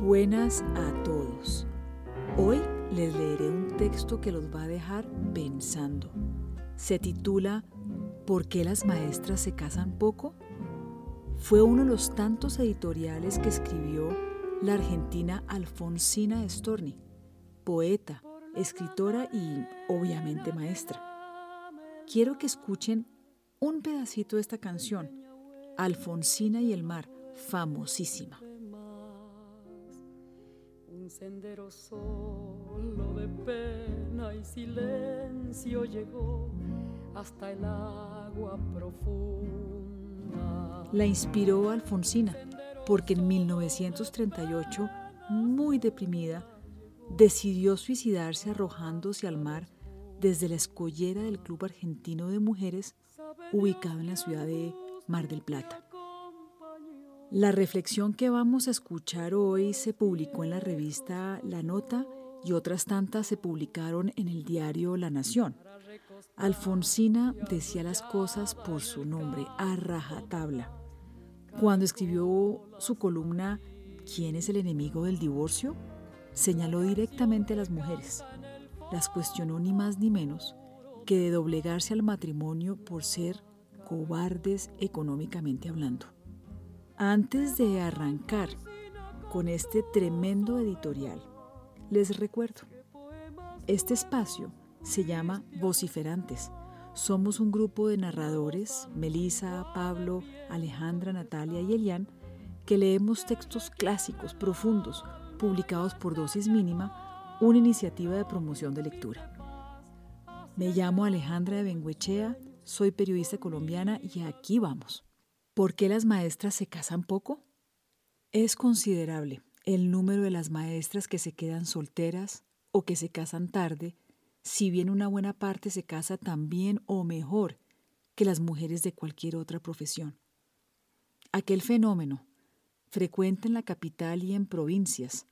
Buenas a todos. Hoy les leeré un texto que los va a dejar pensando. Se titula ¿Por qué las maestras se casan poco? Fue uno de los tantos editoriales que escribió la argentina Alfonsina Storni, poeta, escritora y obviamente maestra. Quiero que escuchen un pedacito de esta canción, Alfonsina y el mar, famosísima sendero solo de pena y silencio llegó hasta el agua profunda. La inspiró Alfonsina porque en 1938, muy deprimida, decidió suicidarse arrojándose al mar desde la escollera del Club Argentino de Mujeres ubicado en la ciudad de Mar del Plata. La reflexión que vamos a escuchar hoy se publicó en la revista La Nota y otras tantas se publicaron en el diario La Nación. Alfonsina decía las cosas por su nombre, a rajatabla. Cuando escribió su columna ¿Quién es el enemigo del divorcio? señaló directamente a las mujeres. Las cuestionó ni más ni menos que de doblegarse al matrimonio por ser cobardes económicamente hablando. Antes de arrancar con este tremendo editorial, les recuerdo, este espacio se llama Vociferantes. Somos un grupo de narradores, Melisa, Pablo, Alejandra, Natalia y Elian, que leemos textos clásicos, profundos, publicados por Dosis Mínima, una iniciativa de promoción de lectura. Me llamo Alejandra de Benguechea, soy periodista colombiana y aquí vamos. ¿Por qué las maestras se casan poco? Es considerable el número de las maestras que se quedan solteras o que se casan tarde, si bien una buena parte se casa también o mejor que las mujeres de cualquier otra profesión. Aquel fenómeno, frecuente en la capital y en provincias,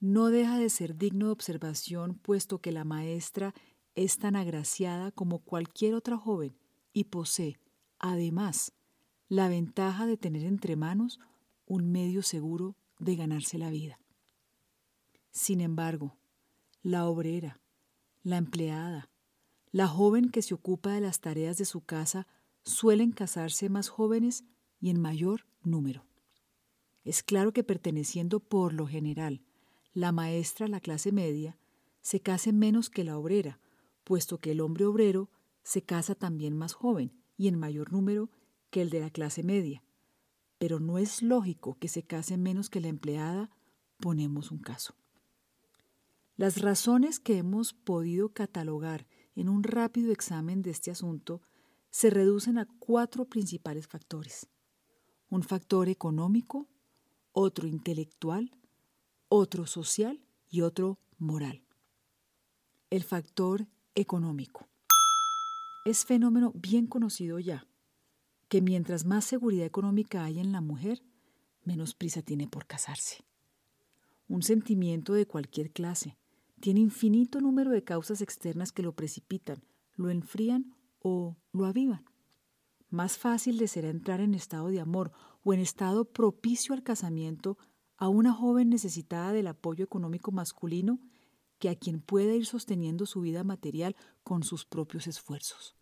no deja de ser digno de observación puesto que la maestra es tan agraciada como cualquier otra joven y posee, además, la ventaja de tener entre manos un medio seguro de ganarse la vida. Sin embargo, la obrera, la empleada, la joven que se ocupa de las tareas de su casa suelen casarse más jóvenes y en mayor número. Es claro que perteneciendo por lo general la maestra a la clase media, se case menos que la obrera, puesto que el hombre obrero se casa también más joven y en mayor número que el de la clase media, pero no es lógico que se case menos que la empleada, ponemos un caso. Las razones que hemos podido catalogar en un rápido examen de este asunto se reducen a cuatro principales factores. Un factor económico, otro intelectual, otro social y otro moral. El factor económico. Es fenómeno bien conocido ya que mientras más seguridad económica hay en la mujer, menos prisa tiene por casarse. Un sentimiento de cualquier clase tiene infinito número de causas externas que lo precipitan, lo enfrían o lo avivan. Más fácil le será entrar en estado de amor o en estado propicio al casamiento a una joven necesitada del apoyo económico masculino que a quien pueda ir sosteniendo su vida material con sus propios esfuerzos.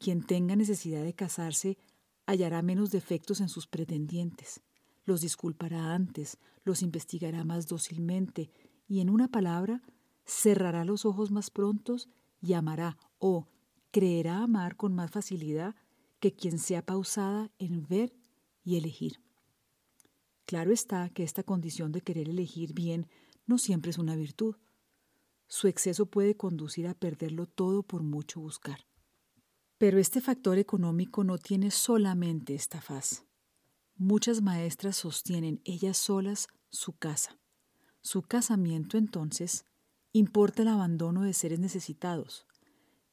Quien tenga necesidad de casarse hallará menos defectos en sus pretendientes, los disculpará antes, los investigará más dócilmente y, en una palabra, cerrará los ojos más prontos y amará o creerá amar con más facilidad que quien sea pausada en ver y elegir. Claro está que esta condición de querer elegir bien no siempre es una virtud. Su exceso puede conducir a perderlo todo por mucho buscar. Pero este factor económico no tiene solamente esta faz. Muchas maestras sostienen ellas solas su casa. Su casamiento, entonces, importa el abandono de seres necesitados.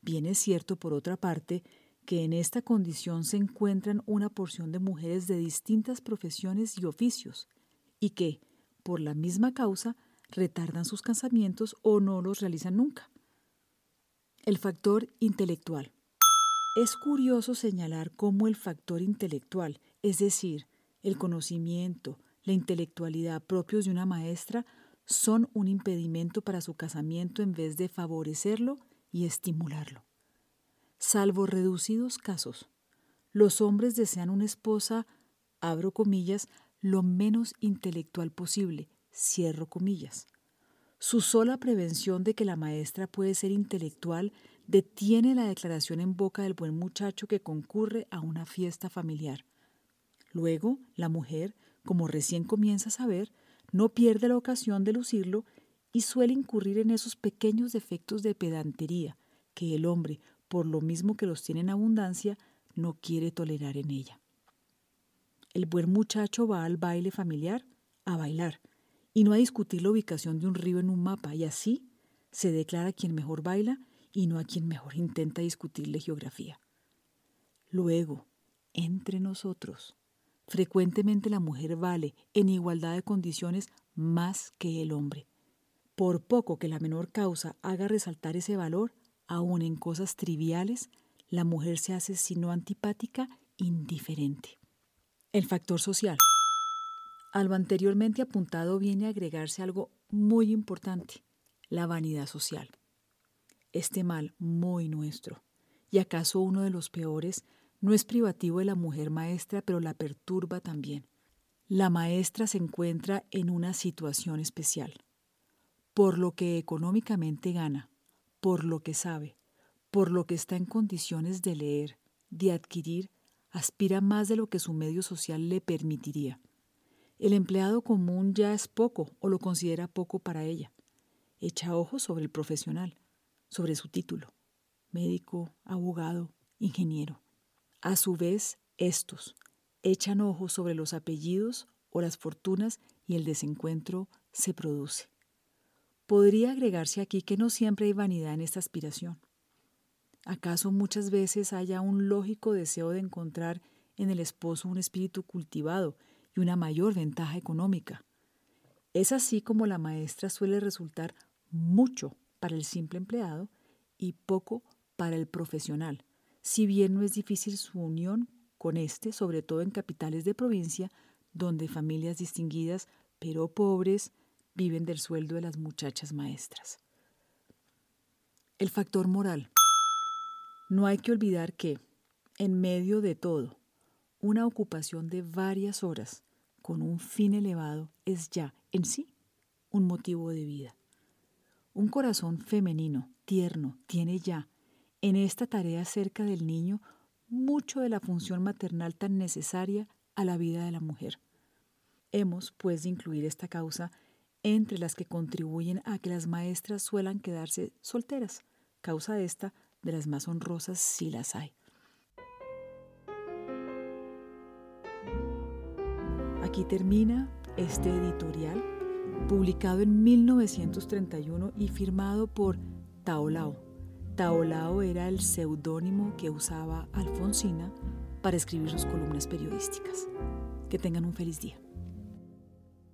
Bien es cierto, por otra parte, que en esta condición se encuentran una porción de mujeres de distintas profesiones y oficios, y que, por la misma causa, retardan sus casamientos o no los realizan nunca. El factor intelectual. Es curioso señalar cómo el factor intelectual, es decir, el conocimiento, la intelectualidad propios de una maestra son un impedimento para su casamiento en vez de favorecerlo y estimularlo. Salvo reducidos casos, los hombres desean una esposa, abro comillas, lo menos intelectual posible, cierro comillas. Su sola prevención de que la maestra puede ser intelectual detiene la declaración en boca del buen muchacho que concurre a una fiesta familiar. Luego, la mujer, como recién comienza a saber, no pierde la ocasión de lucirlo y suele incurrir en esos pequeños defectos de pedantería que el hombre, por lo mismo que los tiene en abundancia, no quiere tolerar en ella. El buen muchacho va al baile familiar a bailar y no a discutir la ubicación de un río en un mapa y así se declara quien mejor baila y no a quien mejor intenta discutirle geografía. Luego, entre nosotros, frecuentemente la mujer vale en igualdad de condiciones más que el hombre. Por poco que la menor causa haga resaltar ese valor, aun en cosas triviales, la mujer se hace, si no antipática, indiferente. El factor social. A lo anteriormente apuntado viene a agregarse algo muy importante, la vanidad social. Este mal muy nuestro, y acaso uno de los peores, no es privativo de la mujer maestra, pero la perturba también. La maestra se encuentra en una situación especial. Por lo que económicamente gana, por lo que sabe, por lo que está en condiciones de leer, de adquirir, aspira más de lo que su medio social le permitiría. El empleado común ya es poco o lo considera poco para ella. Echa ojos sobre el profesional, sobre su título, médico, abogado, ingeniero. A su vez, estos echan ojos sobre los apellidos o las fortunas y el desencuentro se produce. Podría agregarse aquí que no siempre hay vanidad en esta aspiración. ¿Acaso muchas veces haya un lógico deseo de encontrar en el esposo un espíritu cultivado y una mayor ventaja económica? Es así como la maestra suele resultar mucho para el simple empleado y poco para el profesional, si bien no es difícil su unión con este, sobre todo en capitales de provincia, donde familias distinguidas, pero pobres, viven del sueldo de las muchachas maestras. El factor moral. No hay que olvidar que, en medio de todo, una ocupación de varias horas con un fin elevado es ya en sí un motivo de vida. Un corazón femenino, tierno, tiene ya en esta tarea cerca del niño mucho de la función maternal tan necesaria a la vida de la mujer. Hemos, pues, de incluir esta causa entre las que contribuyen a que las maestras suelan quedarse solteras, causa esta de las más honrosas si las hay. Aquí termina este editorial, publicado en 1931 y firmado por Taolao. Taolao era el seudónimo que usaba Alfonsina para escribir sus columnas periodísticas. Que tengan un feliz día.